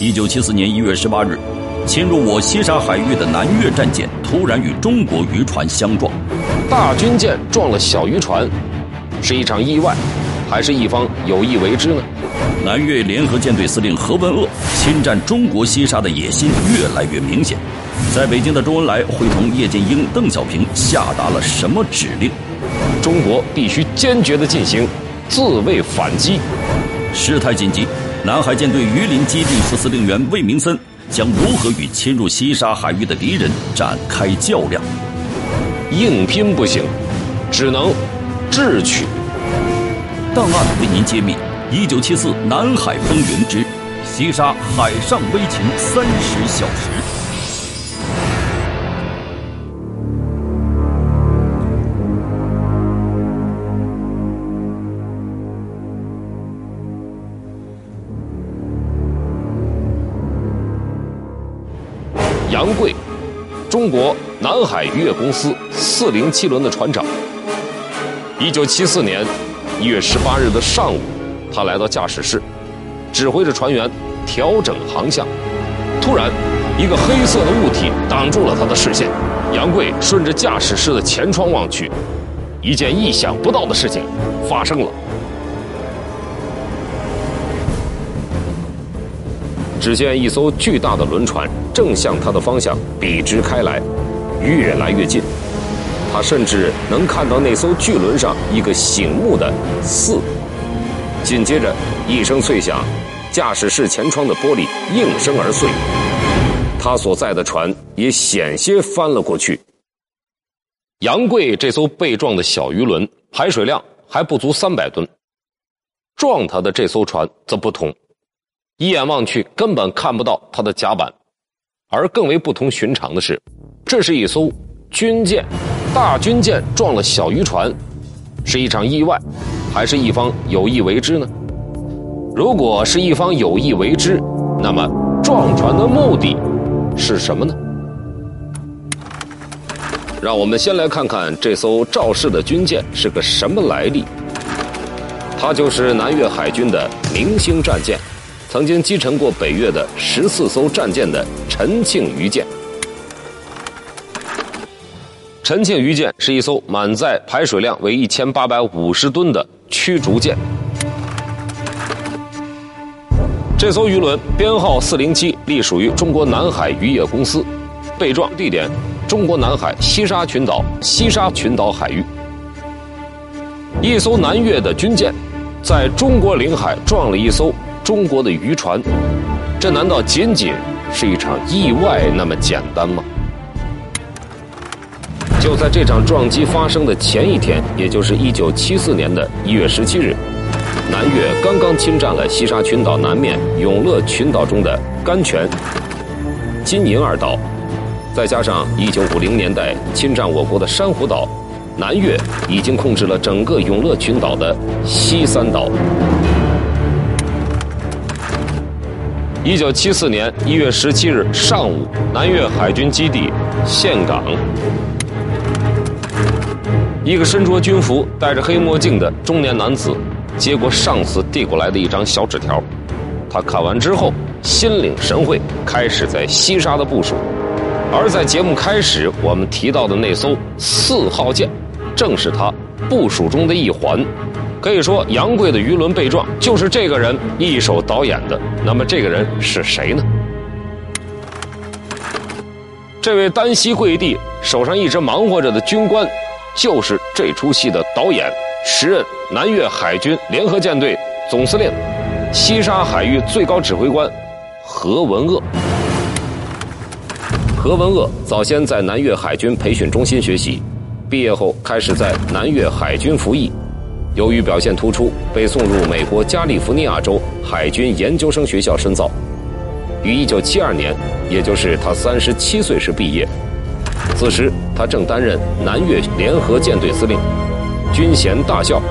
一九七四年一月十八日，侵入我西沙海域的南越战舰突然与中国渔船相撞，大军舰撞了小渔船，是一场意外，还是一方有意为之呢？南越联合舰队司令何文鄂侵占中国西沙的野心越来越明显。在北京的周恩来会同叶剑英、邓小平下达了什么指令？中国必须坚决地进行自卫反击。事态紧急。南海舰队榆林基地副司令员魏明森将如何与侵入西沙海域的敌人展开较量？硬拼不行，只能智取。档案为您揭秘：一九七四南海风云之西沙海上危情三十小时。中国南海渔业公司四零七轮的船长。一九七四年一月十八日的上午，他来到驾驶室，指挥着船员调整航向。突然，一个黑色的物体挡住了他的视线。杨贵顺着驾驶室的前窗望去，一件意想不到的事情发生了。只见一艘巨大的轮船正向他的方向笔直开来，越来越近。他甚至能看到那艘巨轮上一个醒目的“四”。紧接着一声脆响，驾驶室前窗的玻璃应声而碎，他所在的船也险些翻了过去。杨贵这艘被撞的小鱼轮排水量还不足三百吨，撞他的这艘船则不同。一眼望去，根本看不到它的甲板，而更为不同寻常的是，这是一艘军舰，大军舰撞了小渔船，是一场意外，还是一方有意为之呢？如果是一方有意为之，那么撞船的目的是什么呢？让我们先来看看这艘肇事的军舰是个什么来历。它就是南越海军的明星战舰。曾经击沉过北越的十四艘战舰的陈庆余舰。陈庆余舰是一艘满载排水量为一千八百五十吨的驱逐舰。这艘渔轮编号四零七，隶属于中国南海渔业公司，被撞地点中国南海西沙群岛西沙群岛海域。一艘南越的军舰，在中国领海撞了一艘。中国的渔船，这难道仅仅是一场意外那么简单吗？就在这场撞击发生的前一天，也就是一九七四年的一月十七日，南越刚刚侵占了西沙群岛南面永乐群岛中的甘泉、金银二岛，再加上一九五零年代侵占我国的珊瑚岛，南越已经控制了整个永乐群岛的西三岛。一九七四年一月十七日上午，南越海军基地岘港，一个身着军服、戴着黑墨镜的中年男子接过上司递过来的一张小纸条，他看完之后心领神会，开始在西沙的部署。而在节目开始我们提到的那艘四号舰，正是他部署中的一环。可以说，杨贵的鱼轮被撞，就是这个人一手导演的。那么，这个人是谁呢？这位单膝跪地、手上一直忙活着的军官，就是这出戏的导演，时任南越海军联合舰队总司令、西沙海域最高指挥官何文鄂。何文鄂早先在南越海军培训中心学习，毕业后开始在南越海军服役。由于表现突出，被送入美国加利福尼亚州海军研究生学校深造。于1972年，也就是他37岁时毕业。此时，他正担任南越联合舰队司令，军衔大校。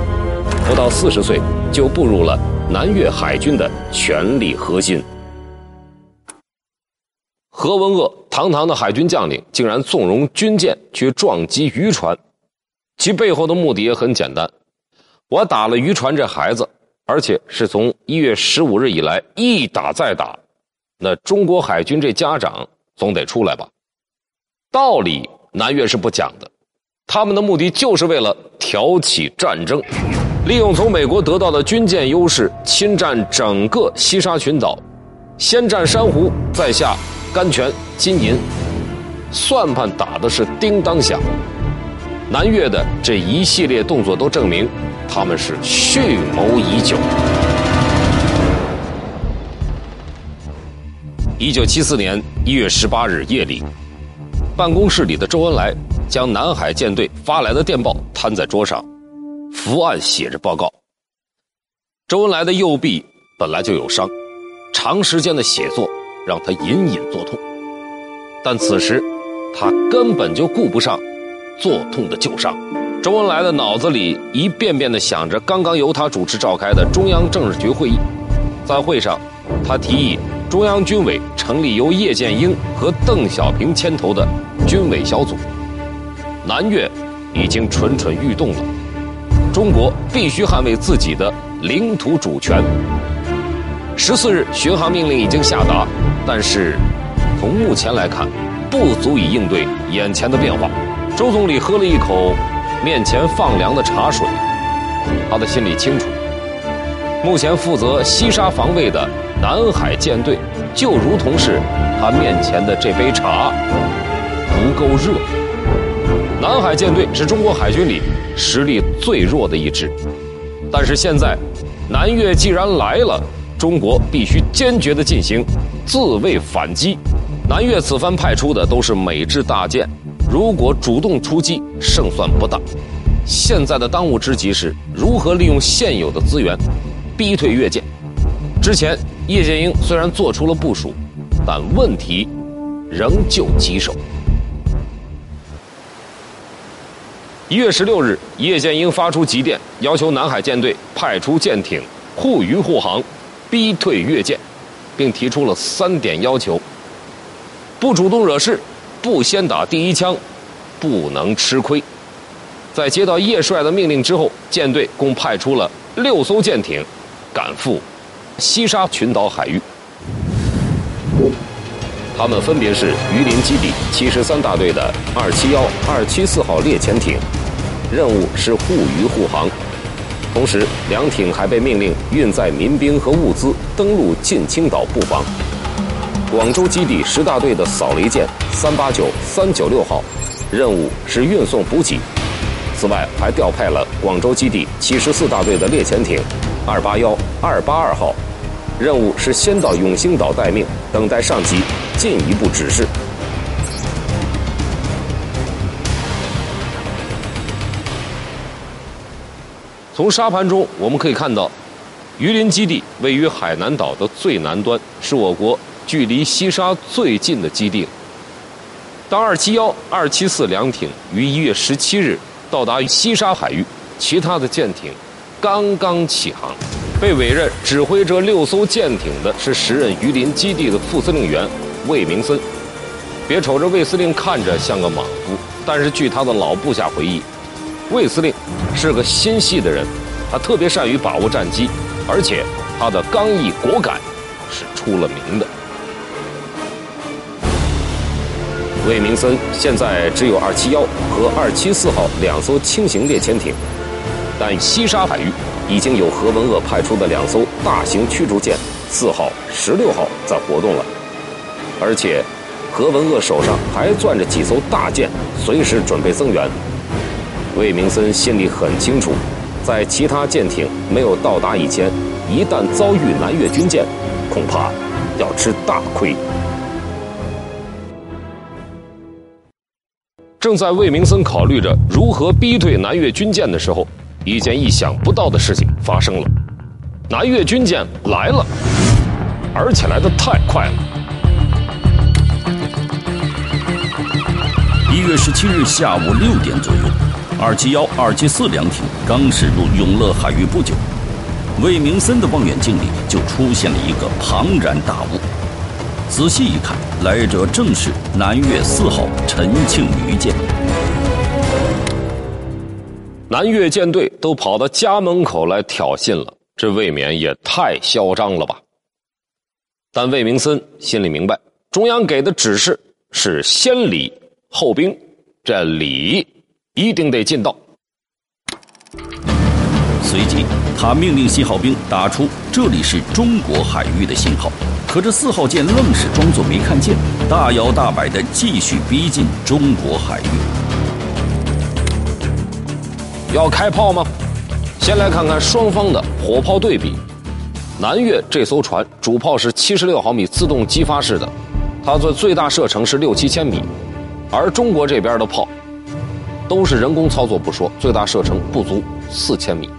不到40岁，就步入了南越海军的权力核心。何文鄂，堂堂的海军将领，竟然纵容军舰去撞击渔船，其背后的目的也很简单。我打了渔船这孩子，而且是从一月十五日以来一打再打，那中国海军这家长总得出来吧？道理南越是不讲的，他们的目的就是为了挑起战争，利用从美国得到的军舰优势，侵占整个西沙群岛，先占珊瑚，再下甘泉、金银，算盘打的是叮当响。南越的这一系列动作都证明，他们是蓄谋已久。一九七四年一月十八日夜里。办公室里的周恩来将南海舰队发来的电报摊在桌上，伏案写着报告。周恩来的右臂本来就有伤，长时间的写作让他隐隐作痛，但此时他根本就顾不上作痛的旧伤。周恩来的脑子里一遍遍地想着刚刚由他主持召开的中央政治局会议，在会上，他提议中央军委成立由叶剑英和邓小平牵头的。军委小组，南越已经蠢蠢欲动了。中国必须捍卫自己的领土主权。十四日，巡航命令已经下达，但是从目前来看，不足以应对眼前的变化。周总理喝了一口面前放凉的茶水，他的心里清楚，目前负责西沙防卫的南海舰队，就如同是他面前的这杯茶。不够热。南海舰队是中国海军里实力最弱的一支，但是现在南越既然来了，中国必须坚决地进行自卫反击。南越此番派出的都是美制大舰，如果主动出击，胜算不大。现在的当务之急是如何利用现有的资源，逼退越舰。之前叶剑英虽然做出了部署，但问题仍旧棘手。一月十六日，叶剑英发出急电，要求南海舰队派出舰艇护渔护航，逼退越舰，并提出了三点要求：不主动惹事，不先打第一枪，不能吃亏。在接到叶帅的命令之后，舰队共派出了六艘舰艇，赶赴西沙群岛海域。他们分别是榆林基地七十三大队的二七幺、二七四号猎潜艇。任务是护渔护航，同时两艇还被命令运载民兵和物资登陆近青岛布防。广州基地十大队的扫雷舰三八九、三九六号，任务是运送补给。此外，还调派了广州基地七十四大队的猎潜艇二八幺、二八二号，任务是先到永兴岛待命，等待上级进一步指示。从沙盘中我们可以看到，榆林基地位于海南岛的最南端，是我国距离西沙最近的基地。当二七幺、二七四两艇于一月十七日到达西沙海域，其他的舰艇刚刚起航。被委任指挥这六艘舰艇的是时任榆林基地的副司令员魏明森。别瞅着魏司令看着像个莽夫，但是据他的老部下回忆。魏司令是个心细的人，他特别善于把握战机，而且他的刚毅果敢是出了名的。魏明森现在只有二七幺和二七四号两艘轻型猎潜艇，但西沙海域已经有何文鄂派出的两艘大型驱逐舰四号、十六号在活动了，而且何文鄂手上还攥着几艘大舰，随时准备增援。魏明森心里很清楚，在其他舰艇没有到达以前，一旦遭遇南越军舰，恐怕要吃大亏。正在魏明森考虑着如何逼退南越军舰的时候，一件意想不到的事情发生了：南越军舰来了，而且来的太快了。一月十七日下午六点左右。二七幺、二七四两艇刚驶入永乐海域不久，魏明森的望远镜里就出现了一个庞然大物。仔细一看，来者正是南越四号陈庆余舰。南越舰队都跑到家门口来挑衅了，这未免也太嚣张了吧！但魏明森心里明白，中央给的指示是先礼后兵，这礼一定得尽到。随即，他命令信号兵打出“这里是中国海域”的信号。可这四号舰愣是装作没看见，大摇大摆地继续逼近中国海域。要开炮吗？先来看看双方的火炮对比。南越这艘船主炮是七十六毫米自动激发式的，它的最大射程是六七千米，而中国这边的炮都是人工操作不说，最大射程不足四千米。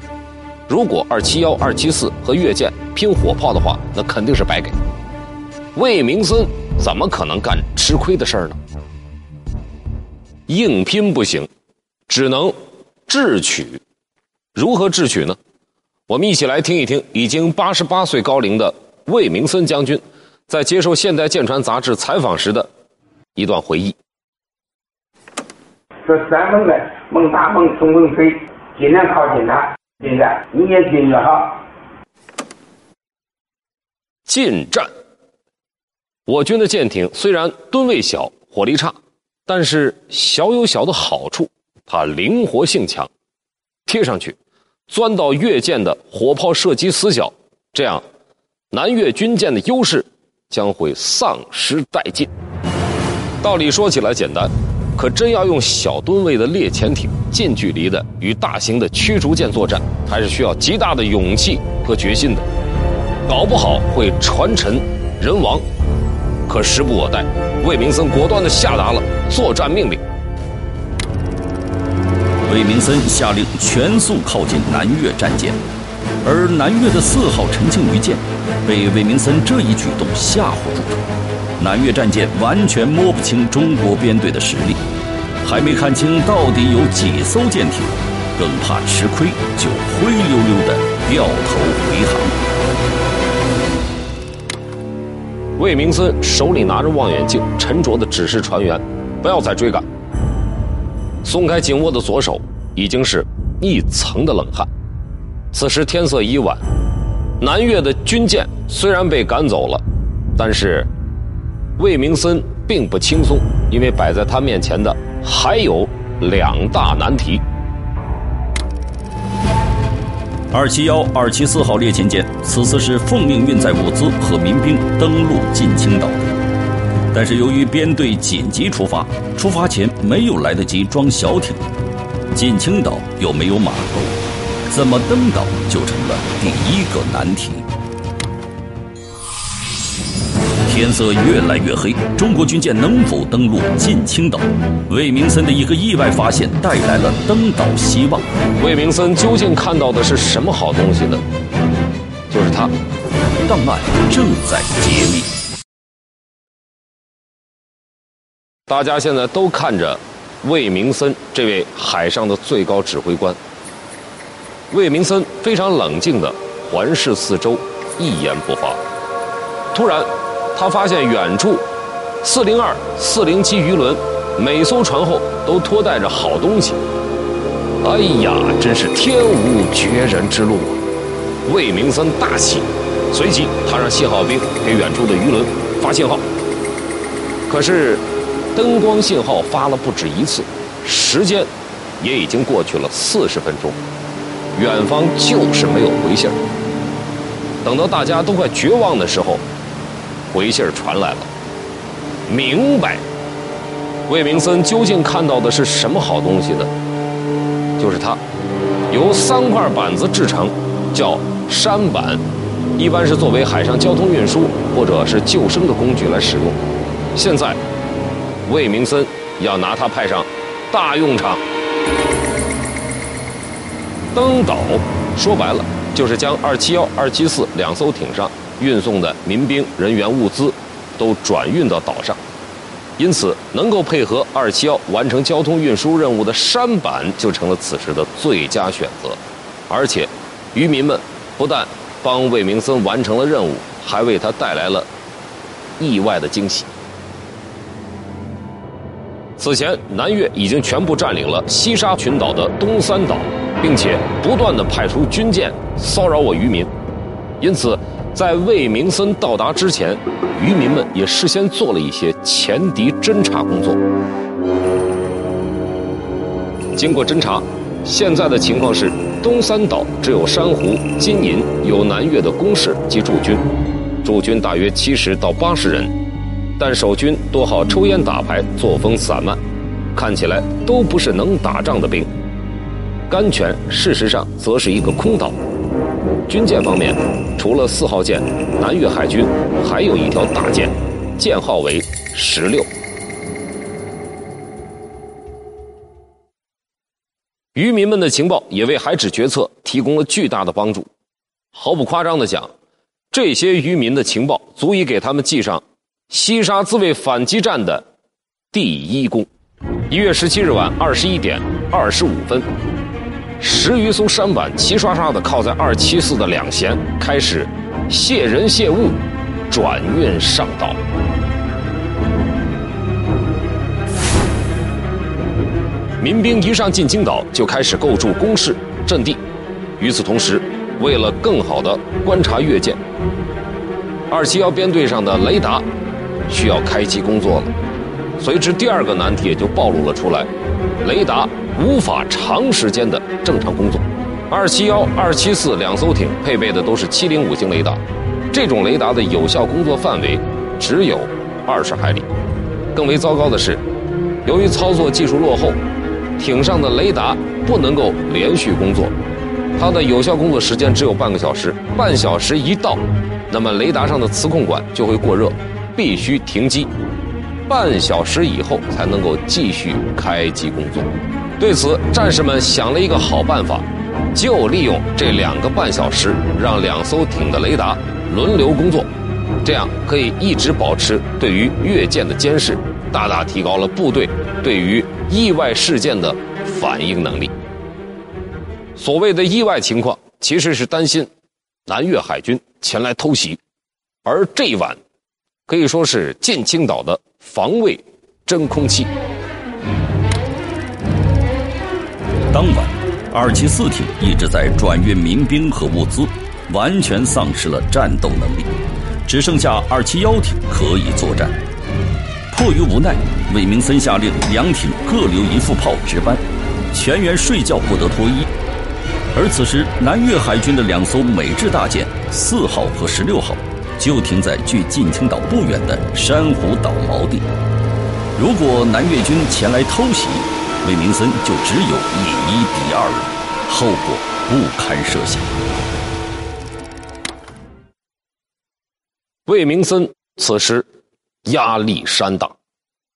如果二七幺、二七四和越舰拼火炮的话，那肯定是白给。魏明森怎么可能干吃亏的事儿呢？硬拼不行，只能智取。如何智取呢？我们一起来听一听已经八十八岁高龄的魏明森将军在接受《现代舰船》杂志采访时的一段回忆。说咱们的猛打猛冲猛推，尽量靠近他。近战，你也近越好。近战，我军的舰艇虽然吨位小、火力差，但是小有小的好处，它灵活性强。贴上去，钻到越舰的火炮射击死角，这样南越军舰的优势将会丧失殆尽。道理说起来简单。可真要用小吨位的猎潜艇近距离的与大型的驱逐舰作战，还是需要极大的勇气和决心的，搞不好会船沉人亡。可时不我待，魏明森果断地下达了作战命令。魏明森下令全速靠近南越战舰，而南越的四号陈庆余舰被魏明森这一举动吓唬住了。南越战舰完全摸不清中国编队的实力，还没看清到底有几艘舰艇，更怕吃亏，就灰溜溜的掉头回航。魏明森手里拿着望远镜，沉着的指示船员：“不要再追赶。”松开紧握的左手，已经是一层的冷汗。此时天色已晚，南越的军舰虽然被赶走了，但是。魏明森并不轻松，因为摆在他面前的还有两大难题。二七幺、二七四号猎潜舰此次是奉命运载物资和民兵登陆进青岛，但是由于编队紧急出发，出发前没有来得及装小艇，进青岛又没有码头，怎么登岛就成了第一个难题。天色越来越黑，中国军舰能否登陆近青岛？魏明森的一个意外发现带来了登岛希望。魏明森究竟看到的是什么好东西呢？就是他，档案正在揭秘。大家现在都看着魏明森这位海上的最高指挥官。魏明森非常冷静的环视四周，一言不发。突然。他发现远处，四零二、四零七鱼轮，每艘船后都拖带着好东西。哎呀，真是天无绝人之路啊！魏明森大喜，随即他让信号兵给远处的鱼轮发信号。可是，灯光信号发了不止一次，时间也已经过去了四十分钟，远方就是没有回信等到大家都快绝望的时候。回信儿传来了，明白。魏明森究竟看到的是什么好东西呢？就是它，由三块板子制成，叫舢板，一般是作为海上交通运输或者是救生的工具来使用。现在，魏明森要拿它派上大用场。登岛，说白了就是将二七幺、二七四两艘艇上。运送的民兵人员物资都转运到岛上，因此能够配合二七幺完成交通运输任务的舢板就成了此时的最佳选择。而且，渔民们不但帮魏明森完成了任务，还为他带来了意外的惊喜。此前，南越已经全部占领了西沙群岛的东三岛，并且不断的派出军舰骚扰我渔民，因此。在魏明森到达之前，渔民们也事先做了一些前敌侦察工作。经过侦查，现在的情况是，东三岛只有珊瑚、金银有南越的工事及驻军，驻军大约七十到八十人，但守军多好抽烟打牌，作风散漫，看起来都不是能打仗的兵。甘泉事实上则是一个空岛。军舰方面，除了四号舰，南越海军还有一条大舰，舰号为十六。渔民们的情报也为海指决策提供了巨大的帮助。毫不夸张的讲，这些渔民的情报足以给他们记上西沙自卫反击战的第一功。一月十七日晚二十一点二十五分。十余艘舢板齐刷刷地靠在二七四的两舷，开始卸人卸物，转运上岛。民兵一上进青岛，就开始构筑工事阵地。与此同时，为了更好的观察越舰，二七幺编队上的雷达需要开机工作了。随之，第二个难题也就暴露了出来：雷达。无法长时间的正常工作。二七幺、二七四两艘艇配备的都是七零五型雷达，这种雷达的有效工作范围只有二十海里。更为糟糕的是，由于操作技术落后，艇上的雷达不能够连续工作，它的有效工作时间只有半个小时。半小时一到，那么雷达上的磁控管就会过热，必须停机。半小时以后才能够继续开机工作。对此，战士们想了一个好办法，就利用这两个半小时，让两艘艇的雷达轮流工作，这样可以一直保持对于越舰的监视，大大提高了部队对于意外事件的反应能力。所谓的意外情况，其实是担心南越海军前来偷袭，而这一晚可以说是进青岛的防卫真空期。当晚，二七四艇一直在转运民兵和物资，完全丧失了战斗能力，只剩下二七幺艇可以作战。迫于无奈，魏明森下令两艇各留一副炮值班，全员睡觉不得脱衣。而此时，南越海军的两艘美制大舰四号和十六号就停在距近青岛不远的珊瑚岛锚地。如果南越军前来偷袭，魏明森就只有以一敌二了，后果不堪设想。魏明森此时压力山大，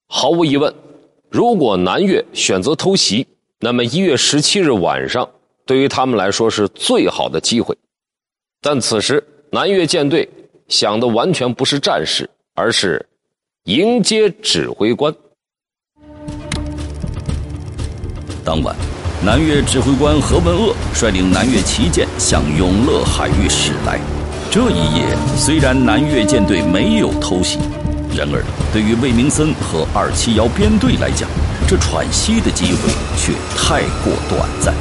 毫无疑问，如果南越选择偷袭，那么一月十七日晚上对于他们来说是最好的机会。但此时南越舰队想的完全不是战事，而是迎接指挥官。当晚，南越指挥官何文鄂率领南越旗舰向永乐海域驶来。这一夜，虽然南越舰队没有偷袭，然而对于魏明森和二七幺编队来讲，这喘息的机会却太过短暂。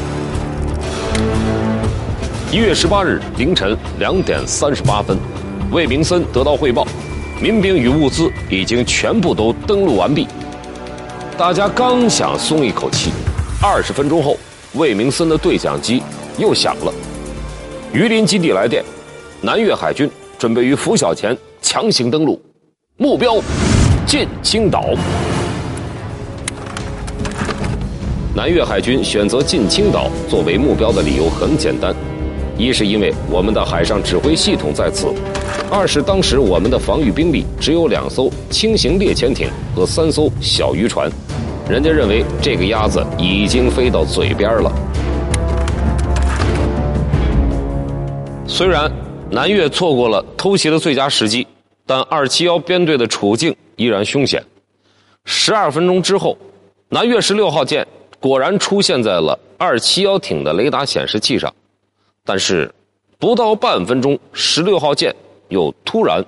一月十八日凌晨两点三十八分，魏明森得到汇报，民兵与物资已经全部都登陆完毕。大家刚想松一口气。二十分钟后，魏明森的对讲机又响了。榆林基地来电，南越海军准备于拂晓前强行登陆，目标进青岛。南越海军选择进青岛作为目标的理由很简单：一是因为我们的海上指挥系统在此；二是当时我们的防御兵力只有两艘轻型猎潜艇和三艘小渔船。人家认为这个鸭子已经飞到嘴边了。虽然南越错过了偷袭的最佳时机，但二七幺编队的处境依然凶险。十二分钟之后，南越十六号舰果然出现在了二七幺艇的雷达显示器上，但是不到半分钟，十六号舰又突然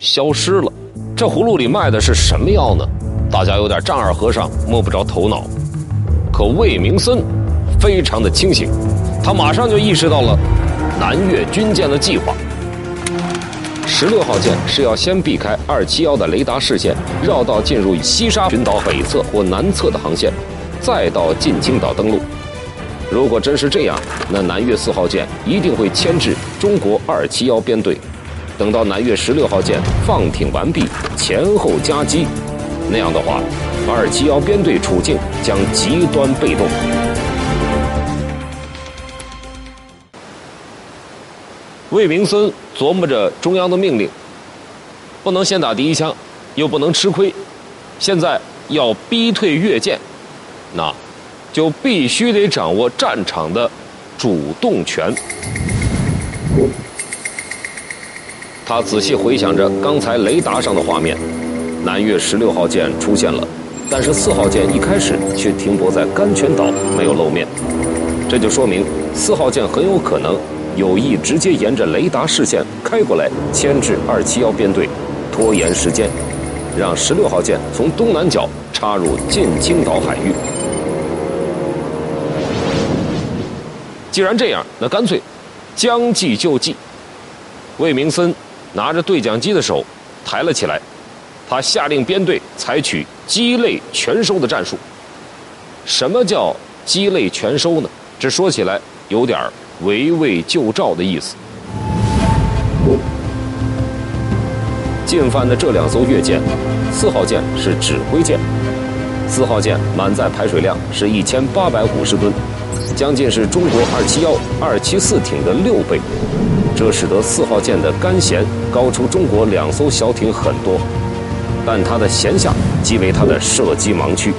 消失了。这葫芦里卖的是什么药呢？大家有点丈二和尚摸不着头脑，可魏明森非常的清醒，他马上就意识到了南越军舰的计划。十六号舰是要先避开二七幺的雷达视线，绕道进入西沙群岛北侧或南侧的航线，再到近青岛登陆。如果真是这样，那南越四号舰一定会牵制中国二七幺编队。等到南越十六号舰放艇完毕，前后夹击，那样的话，二七幺编队处境将极端被动。魏明森琢磨着中央的命令，不能先打第一枪，又不能吃亏，现在要逼退越舰，那，就必须得掌握战场的主动权。他仔细回想着刚才雷达上的画面，南越十六号舰出现了，但是四号舰一开始却停泊在甘泉岛，没有露面，这就说明四号舰很有可能。有意直接沿着雷达视线开过来，牵制二七幺编队，拖延时间，让十六号舰从东南角插入近青岛海域。既然这样，那干脆将计就计。魏明森拿着对讲机的手抬了起来，他下令编队采取鸡肋全收的战术。什么叫鸡肋全收呢？这说起来有点。围魏救赵的意思。进犯的这两艘越舰，四号舰是指挥舰，四号舰满载排水量是一千八百五十吨，将近是中国二七幺、二七四艇的六倍，这使得四号舰的干舷高出中国两艘小艇很多，但它的舷下即为它的射击盲区。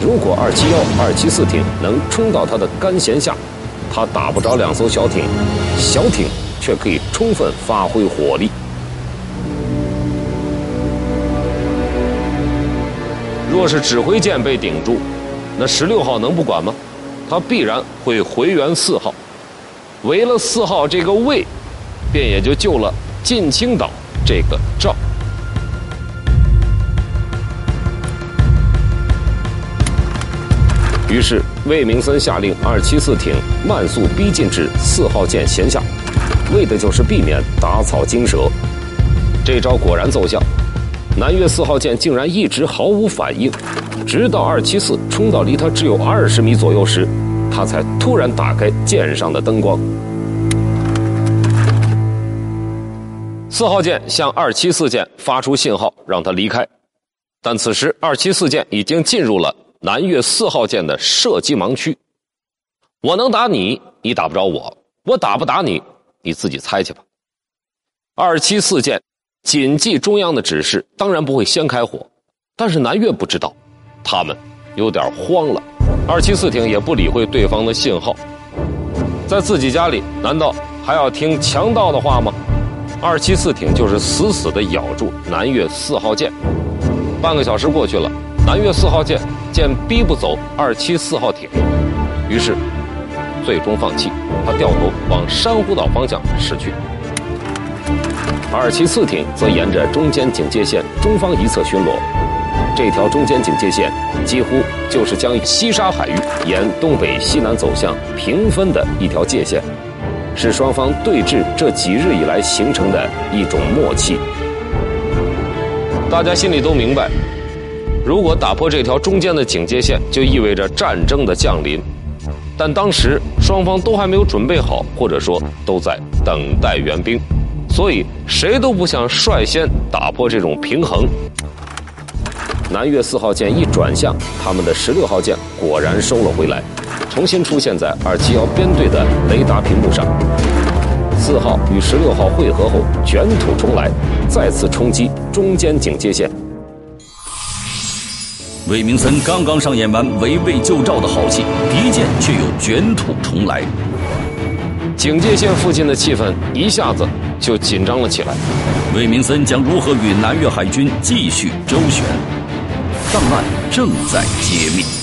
如果二七幺、二七四艇能冲到它的干舷下，他打不着两艘小艇，小艇却可以充分发挥火力。若是指挥舰被顶住，那十六号能不管吗？他必然会回援四号，围了四号这个位，便也就救了近青岛这个赵。于是，魏明森下令二七四艇慢速逼近至四号舰舷下，为的就是避免打草惊蛇。这招果然奏效，南越四号舰竟然一直毫无反应，直到二七四冲到离它只有二十米左右时，他才突然打开舰上的灯光。四号舰向二七四舰发出信号，让他离开，但此时二七四舰已经进入了。南越四号舰的射击盲区，我能打你，你打不着我；我打不打你，你自己猜去吧。二七四舰谨记中央的指示，当然不会先开火。但是南越不知道，他们有点慌了。二七四艇也不理会对方的信号，在自己家里，难道还要听强盗的话吗？二七四艇就是死死的咬住南越四号舰。半个小时过去了。南越四号舰见逼不走二七四号艇，于是最终放弃。他掉头往珊瑚岛方向驶去。二七四艇则沿着中间警戒线中方一侧巡逻。这条中间警戒线几乎就是将西沙海域沿东北西南走向平分的一条界限，是双方对峙这几日以来形成的一种默契。大家心里都明白。如果打破这条中间的警戒线，就意味着战争的降临。但当时双方都还没有准备好，或者说都在等待援兵，所以谁都不想率先打破这种平衡。南越四号舰一转向，他们的十六号舰果然收了回来，重新出现在二七幺编队的雷达屏幕上。四号与十六号汇合后，卷土重来，再次冲击中间警戒线。魏明森刚刚上演完围魏救赵的好戏，敌舰却又卷土重来。警戒线附近的气氛一下子就紧张了起来。魏明森将如何与南越海军继续周旋？档案正在揭秘。